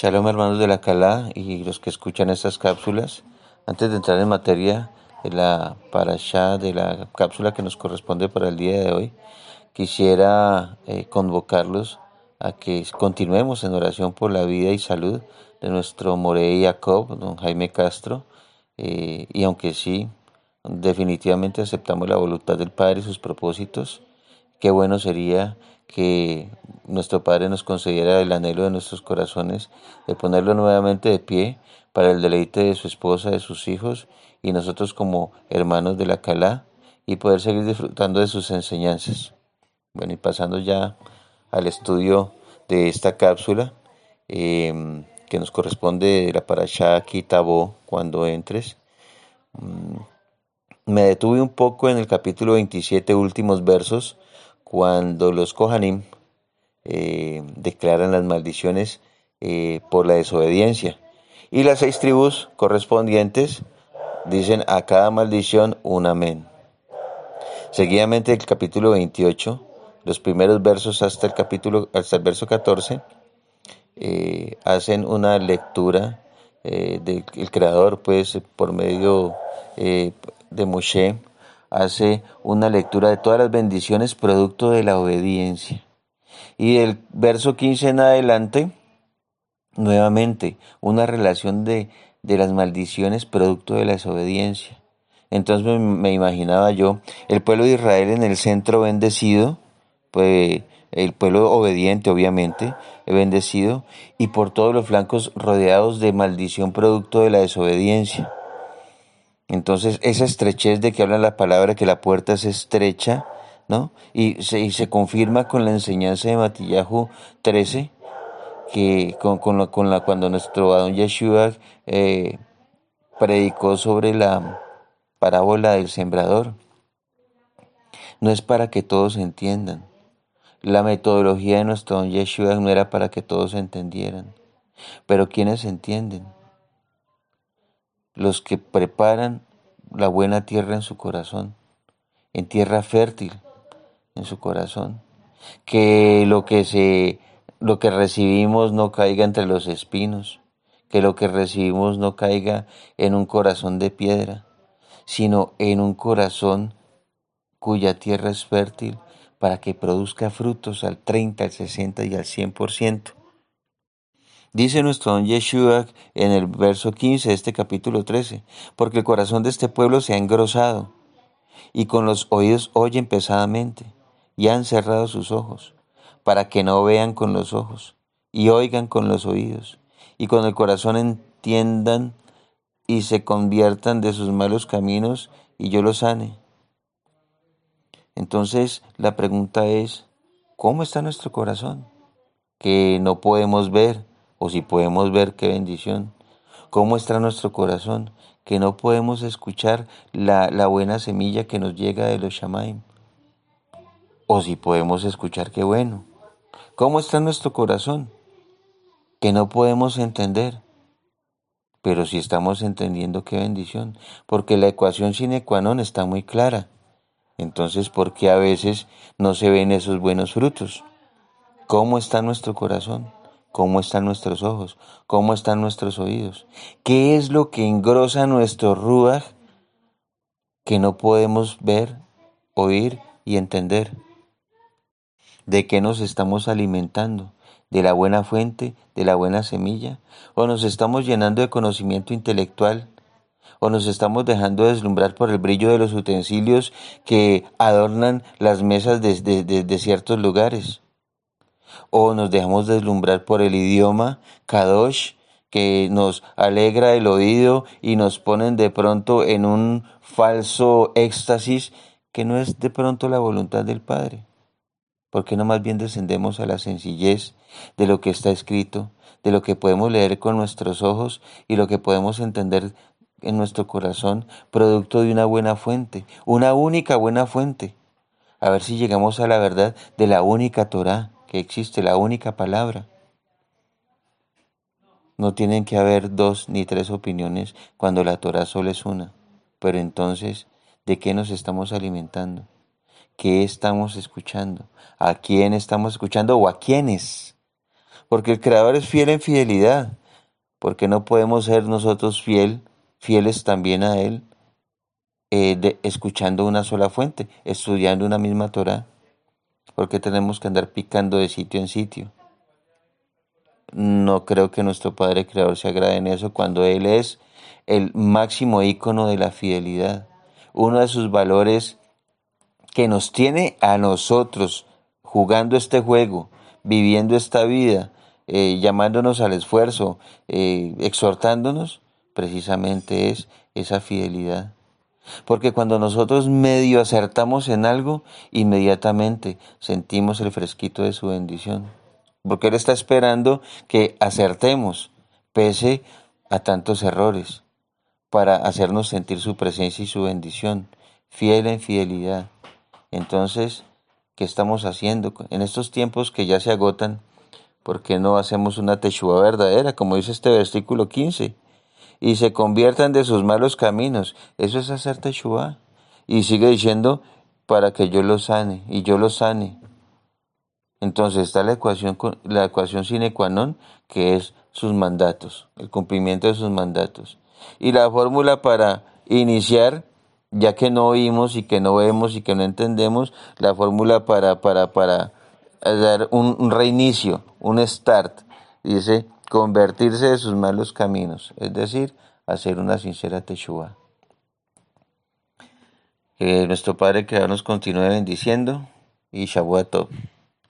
Shalom hermanos de la Calá y los que escuchan estas cápsulas. Antes de entrar en materia de la parasha de la cápsula que nos corresponde para el día de hoy, quisiera eh, convocarlos a que continuemos en oración por la vida y salud de nuestro Morey Jacob, don Jaime Castro, eh, y aunque sí, definitivamente aceptamos la voluntad del Padre y sus propósitos, qué bueno sería que nuestro Padre nos concediera el anhelo de nuestros corazones de ponerlo nuevamente de pie para el deleite de su esposa, de sus hijos y nosotros como hermanos de la Calá y poder seguir disfrutando de sus enseñanzas. Bueno, y pasando ya al estudio de esta cápsula em, que nos corresponde de la Parashá Kitabó cuando entres. Mm, me detuve un poco en el capítulo 27, últimos versos, cuando los Kohanim eh, declaran las maldiciones eh, por la desobediencia. Y las seis tribus correspondientes dicen a cada maldición un amén. Seguidamente el capítulo 28, los primeros versos hasta el capítulo, hasta el verso 14, eh, hacen una lectura del creador, pues por medio de Moshe, hace una lectura de todas las bendiciones producto de la obediencia. Y del verso 15 en adelante, nuevamente, una relación de, de las maldiciones producto de la desobediencia. Entonces me, imaginaba yo el pueblo de Israel en el centro bendecido, pues el pueblo obediente obviamente, bendecido, y por todos los flancos rodeados de maldición producto de la desobediencia. Entonces, esa estrechez de que habla la palabra, que la puerta es estrecha, ¿no? Y se, se confirma con la enseñanza de Matillahu 13, que con, la, con la, cuando nuestro Adón Yeshua eh, predicó sobre la parábola del sembrador. No es para que todos entiendan. La metodología de nuestro Adón Yeshua no era para que todos entendieran. Pero quienes entienden? Los que preparan la buena tierra en su corazón, en tierra fértil en su corazón, que lo que se lo que recibimos no caiga entre los espinos, que lo que recibimos no caiga en un corazón de piedra, sino en un corazón cuya tierra es fértil para que produzca frutos al 30, al 60 y al 100%. Dice nuestro don Yeshua en el verso 15 de este capítulo 13, porque el corazón de este pueblo se ha engrosado y con los oídos oyen pesadamente y han cerrado sus ojos, para que no vean con los ojos y oigan con los oídos y con el corazón entiendan y se conviertan de sus malos caminos y yo los sane. Entonces la pregunta es, ¿cómo está nuestro corazón? Que no podemos ver, o si podemos ver qué bendición, cómo está nuestro corazón, que no podemos escuchar la, la buena semilla que nos llega de los Shamaim, o si podemos escuchar qué bueno, cómo está nuestro corazón, que no podemos entender, pero si estamos entendiendo qué bendición, porque la ecuación sine qua non está muy clara. Entonces, ¿por qué a veces no se ven esos buenos frutos? ¿Cómo está nuestro corazón? Cómo están nuestros ojos, cómo están nuestros oídos, qué es lo que engrosa nuestro ruach que no podemos ver, oír y entender. ¿De qué nos estamos alimentando? ¿De la buena fuente, de la buena semilla? ¿O nos estamos llenando de conocimiento intelectual? ¿O nos estamos dejando deslumbrar por el brillo de los utensilios que adornan las mesas de, de ciertos lugares? O nos dejamos deslumbrar por el idioma Kadosh que nos alegra el oído y nos ponen de pronto en un falso éxtasis que no es de pronto la voluntad del Padre. ¿Por qué no más bien descendemos a la sencillez de lo que está escrito, de lo que podemos leer con nuestros ojos y lo que podemos entender en nuestro corazón, producto de una buena fuente, una única buena fuente? A ver si llegamos a la verdad de la única Torah, que existe la única palabra. No tienen que haber dos ni tres opiniones cuando la Torah solo es una. Pero entonces, ¿de qué nos estamos alimentando? ¿Qué estamos escuchando? ¿A quién estamos escuchando o a quiénes? porque el Creador es fiel en fidelidad, porque no podemos ser nosotros fiel, fieles también a Él, eh, escuchando una sola fuente, estudiando una misma Torah, porque tenemos que andar picando de sitio en sitio. No creo que nuestro Padre Creador se agrade en eso cuando Él es el máximo ícono de la fidelidad. Uno de sus valores que nos tiene a nosotros jugando este juego, viviendo esta vida, eh, llamándonos al esfuerzo, eh, exhortándonos, precisamente es esa fidelidad. Porque cuando nosotros medio acertamos en algo, inmediatamente sentimos el fresquito de su bendición. Porque Él está esperando que acertemos, pese a tantos errores, para hacernos sentir su presencia y su bendición, fiel en fidelidad. Entonces, ¿qué estamos haciendo? En estos tiempos que ya se agotan, ¿por qué no hacemos una teshuva verdadera, como dice este versículo 15? Y se conviertan de sus malos caminos. Eso es hacer teshuva. Y sigue diciendo, para que yo los sane, y yo los sane. Entonces está la ecuación, la ecuación sine qua non, que es sus mandatos, el cumplimiento de sus mandatos. Y la fórmula para iniciar, ya que no oímos y que no vemos y que no entendemos, la fórmula para, para, para dar un reinicio, un start, dice, convertirse de sus malos caminos, es decir, hacer una sincera teshuva. Que nuestro Padre Creador nos continúe bendiciendo y Shavuot